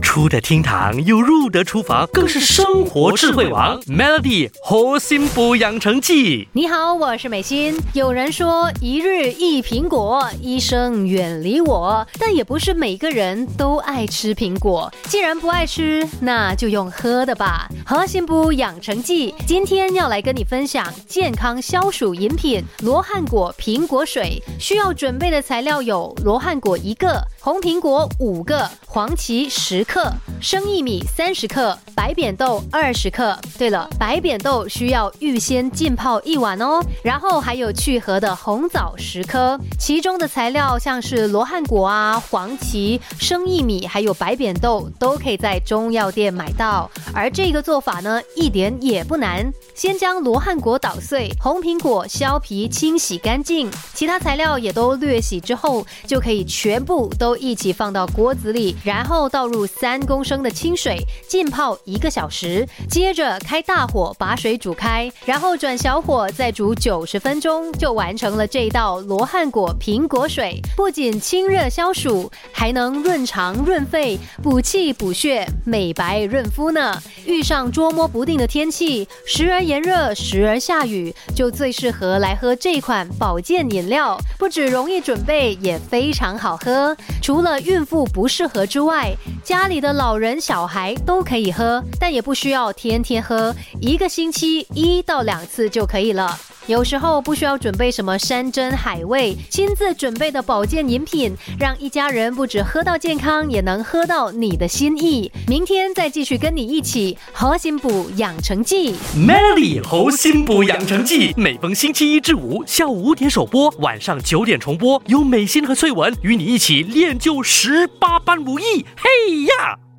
出得厅堂又入得厨房，更是生活智慧王。Melody 活心补养成记。你好，我是美心。有人说一日一苹果，医生远离我，但也不是每个人都爱吃苹果。既然不爱吃，那就用喝的吧。核心补养成记，今天要来跟你分享健康消暑饮品罗汉果苹果水。需要准备的材料有罗汉果一个。红苹果五个，黄芪十克，生薏米三十克，白扁豆二十克。对了，白扁豆需要预先浸泡一晚哦。然后还有去核的红枣十颗。其中的材料像是罗汉果啊、黄芪、生薏米，还有白扁豆，都可以在中药店买到。而这个做法呢，一点也不难。先将罗汉果捣碎，红苹果削皮清洗干净，其他材料也都略洗之后，就可以全部都。一起放到锅子里，然后倒入三公升的清水，浸泡一个小时。接着开大火把水煮开，然后转小火再煮九十分钟，就完成了这道罗汉果苹果水。不仅清热消暑，还能润肠润肺、补气补血、美白润肤呢。遇上捉摸不定的天气，时而炎热，时而下雨，就最适合来喝这款保健饮料。不止容易准备，也非常好喝。除了孕妇不适合之外，家里的老人、小孩都可以喝，但也不需要天天喝，一个星期一到两次就可以了。有时候不需要准备什么山珍海味，亲自准备的保健饮品，让一家人不止喝到健康，也能喝到你的心意。明天再继续跟你一起核心补养成记，Melody 核心补养成记，每逢星期一至五下午五点首播，晚上九点重播，有美心和翠文与你一起练就十八般武艺。嘿呀！